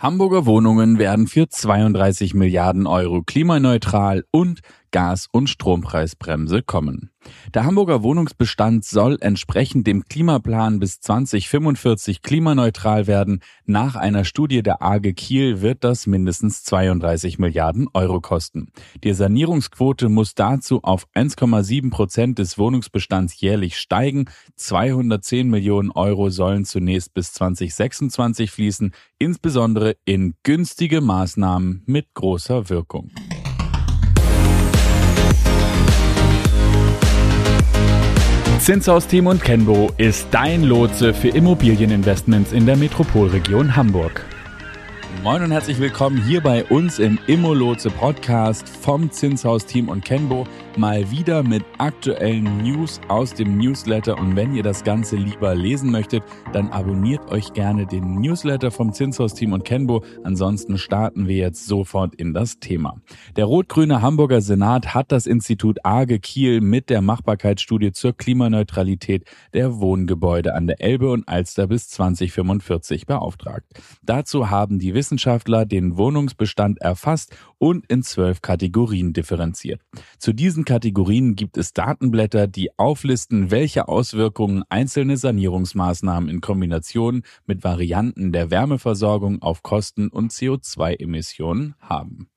Hamburger Wohnungen werden für 32 Milliarden Euro klimaneutral und Gas- und Strompreisbremse kommen. Der Hamburger Wohnungsbestand soll entsprechend dem Klimaplan bis 2045 klimaneutral werden. Nach einer Studie der AGE Kiel wird das mindestens 32 Milliarden Euro kosten. Die Sanierungsquote muss dazu auf 1,7 Prozent des Wohnungsbestands jährlich steigen. 210 Millionen Euro sollen zunächst bis 2026 fließen, insbesondere in günstige Maßnahmen mit großer Wirkung. Zinshaus Team und Kenbo ist dein Lotse für Immobilieninvestments in der Metropolregion Hamburg. Moin und herzlich willkommen hier bei uns im Immolotse Podcast vom Zinshaus Team und Kenbo. Mal wieder mit aktuellen News aus dem Newsletter. Und wenn ihr das Ganze lieber lesen möchtet, dann abonniert euch gerne den Newsletter vom Zinshaus Team und Kenbo. Ansonsten starten wir jetzt sofort in das Thema. Der rot-grüne Hamburger Senat hat das Institut AGE Kiel mit der Machbarkeitsstudie zur Klimaneutralität der Wohngebäude an der Elbe und Alster bis 2045 beauftragt. Dazu haben die Wissenschaftler den Wohnungsbestand erfasst und in zwölf Kategorien differenziert. Zu diesen Kategorien gibt es Datenblätter, die auflisten, welche Auswirkungen einzelne Sanierungsmaßnahmen in Kombination mit Varianten der Wärmeversorgung auf Kosten und CO2-Emissionen haben.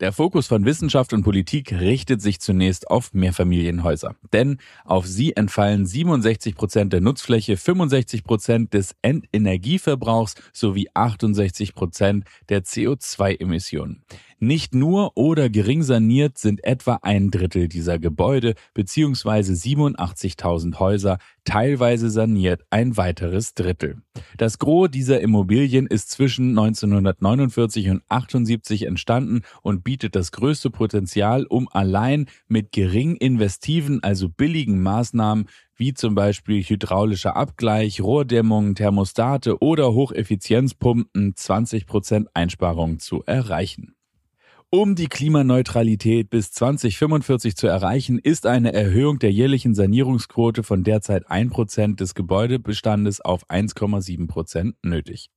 Der Fokus von Wissenschaft und Politik richtet sich zunächst auf Mehrfamilienhäuser. Denn auf sie entfallen 67 Prozent der Nutzfläche, 65 Prozent des Endenergieverbrauchs sowie 68 Prozent der CO2-Emissionen. Nicht nur oder gering saniert sind etwa ein Drittel dieser Gebäude bzw. 87.000 Häuser, teilweise saniert ein weiteres Drittel. Das Gros dieser Immobilien ist zwischen 1949 und 78 entstanden und bietet das größte Potenzial, um allein mit gering investiven, also billigen Maßnahmen wie zum Beispiel hydraulischer Abgleich, Rohrdämmung, Thermostate oder Hocheffizienzpumpen 20% Einsparungen zu erreichen. Um die Klimaneutralität bis 2045 zu erreichen, ist eine Erhöhung der jährlichen Sanierungsquote von derzeit 1% des Gebäudebestandes auf 1,7% nötig.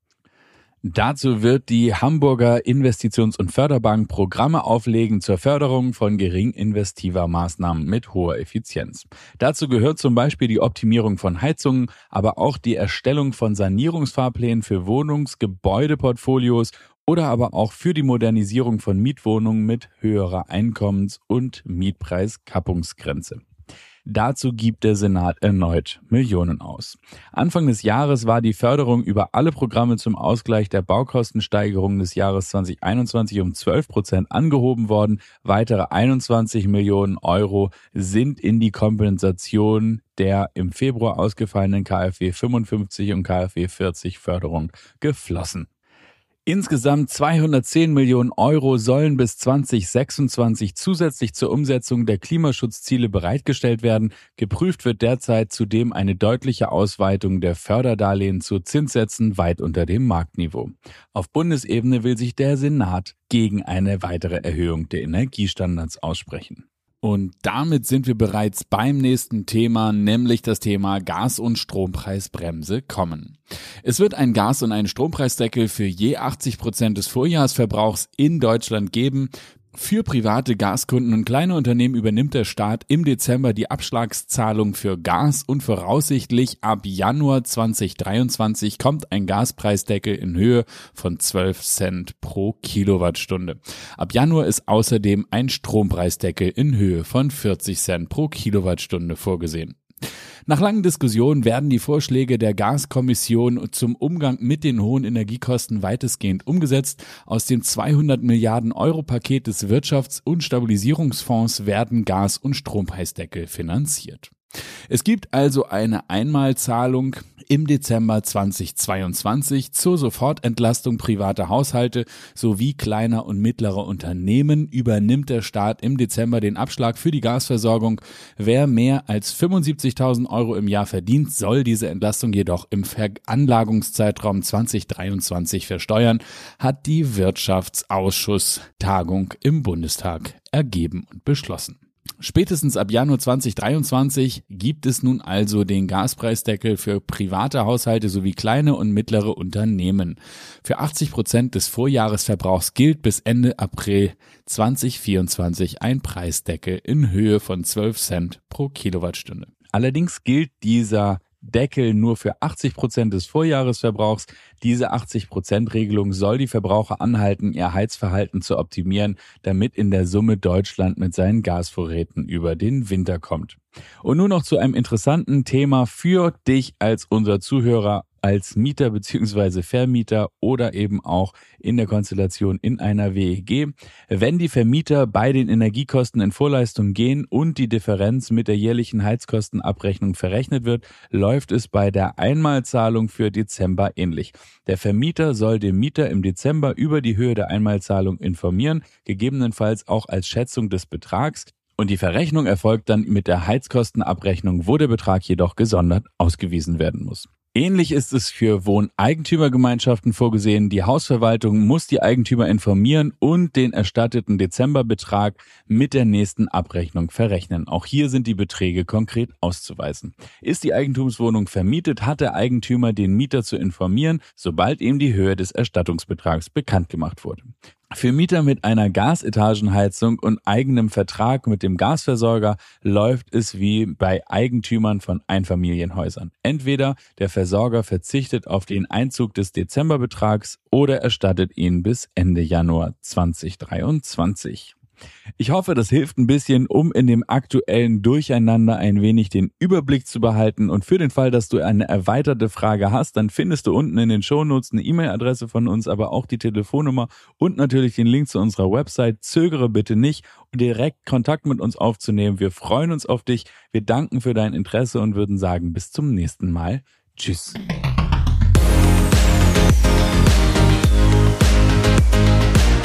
Dazu wird die Hamburger Investitions- und Förderbank Programme auflegen zur Förderung von gering investiver Maßnahmen mit hoher Effizienz. Dazu gehört zum Beispiel die Optimierung von Heizungen, aber auch die Erstellung von Sanierungsfahrplänen für Wohnungsgebäudeportfolios oder aber auch für die Modernisierung von Mietwohnungen mit höherer Einkommens- und Mietpreiskappungsgrenze. Dazu gibt der Senat erneut Millionen aus. Anfang des Jahres war die Förderung über alle Programme zum Ausgleich der Baukostensteigerung des Jahres 2021 um 12 Prozent angehoben worden. Weitere 21 Millionen Euro sind in die Kompensation der im Februar ausgefallenen KfW 55 und KfW 40 Förderung geflossen. Insgesamt 210 Millionen Euro sollen bis 2026 zusätzlich zur Umsetzung der Klimaschutzziele bereitgestellt werden. Geprüft wird derzeit zudem eine deutliche Ausweitung der Förderdarlehen zu Zinssätzen weit unter dem Marktniveau. Auf Bundesebene will sich der Senat gegen eine weitere Erhöhung der Energiestandards aussprechen. Und damit sind wir bereits beim nächsten Thema, nämlich das Thema Gas- und Strompreisbremse kommen. Es wird ein Gas- und einen Strompreisdeckel für je 80 Prozent des Vorjahresverbrauchs in Deutschland geben. Für private Gaskunden und kleine Unternehmen übernimmt der Staat im Dezember die Abschlagszahlung für Gas und voraussichtlich ab Januar 2023 kommt ein Gaspreisdeckel in Höhe von 12 Cent pro Kilowattstunde. Ab Januar ist außerdem ein Strompreisdeckel in Höhe von 40 Cent pro Kilowattstunde vorgesehen. Nach langen Diskussionen werden die Vorschläge der Gaskommission zum Umgang mit den hohen Energiekosten weitestgehend umgesetzt. Aus dem 200 Milliarden Euro Paket des Wirtschafts- und Stabilisierungsfonds werden Gas- und Strompreisdeckel finanziert. Es gibt also eine Einmalzahlung im Dezember 2022 zur Sofortentlastung privater Haushalte sowie kleiner und mittlerer Unternehmen übernimmt der Staat im Dezember den Abschlag für die Gasversorgung. Wer mehr als 75.000 Euro im Jahr verdient, soll diese Entlastung jedoch im Veranlagungszeitraum 2023 versteuern, hat die Wirtschaftsausschusstagung im Bundestag ergeben und beschlossen. Spätestens ab Januar 2023 gibt es nun also den Gaspreisdeckel für private Haushalte sowie kleine und mittlere Unternehmen. Für 80 Prozent des Vorjahresverbrauchs gilt bis Ende April 2024 ein Preisdeckel in Höhe von 12 Cent pro Kilowattstunde. Allerdings gilt dieser Deckel nur für 80 Prozent des Vorjahresverbrauchs. Diese 80 Prozent Regelung soll die Verbraucher anhalten, ihr Heizverhalten zu optimieren, damit in der Summe Deutschland mit seinen Gasvorräten über den Winter kommt. Und nun noch zu einem interessanten Thema für dich als unser Zuhörer als Mieter beziehungsweise Vermieter oder eben auch in der Konstellation in einer WEG. Wenn die Vermieter bei den Energiekosten in Vorleistung gehen und die Differenz mit der jährlichen Heizkostenabrechnung verrechnet wird, läuft es bei der Einmalzahlung für Dezember ähnlich. Der Vermieter soll den Mieter im Dezember über die Höhe der Einmalzahlung informieren, gegebenenfalls auch als Schätzung des Betrags. Und die Verrechnung erfolgt dann mit der Heizkostenabrechnung, wo der Betrag jedoch gesondert ausgewiesen werden muss. Ähnlich ist es für Wohneigentümergemeinschaften vorgesehen. Die Hausverwaltung muss die Eigentümer informieren und den erstatteten Dezemberbetrag mit der nächsten Abrechnung verrechnen. Auch hier sind die Beträge konkret auszuweisen. Ist die Eigentumswohnung vermietet, hat der Eigentümer den Mieter zu informieren, sobald ihm die Höhe des Erstattungsbetrags bekannt gemacht wurde. Für Mieter mit einer Gasetagenheizung und eigenem Vertrag mit dem Gasversorger läuft es wie bei Eigentümern von Einfamilienhäusern. Entweder der Versorger verzichtet auf den Einzug des Dezemberbetrags oder erstattet ihn bis Ende Januar 2023. Ich hoffe, das hilft ein bisschen, um in dem aktuellen Durcheinander ein wenig den Überblick zu behalten. Und für den Fall, dass du eine erweiterte Frage hast, dann findest du unten in den Shownotes eine E-Mail-Adresse von uns, aber auch die Telefonnummer und natürlich den Link zu unserer Website. Zögere bitte nicht, direkt Kontakt mit uns aufzunehmen. Wir freuen uns auf dich. Wir danken für dein Interesse und würden sagen, bis zum nächsten Mal. Tschüss.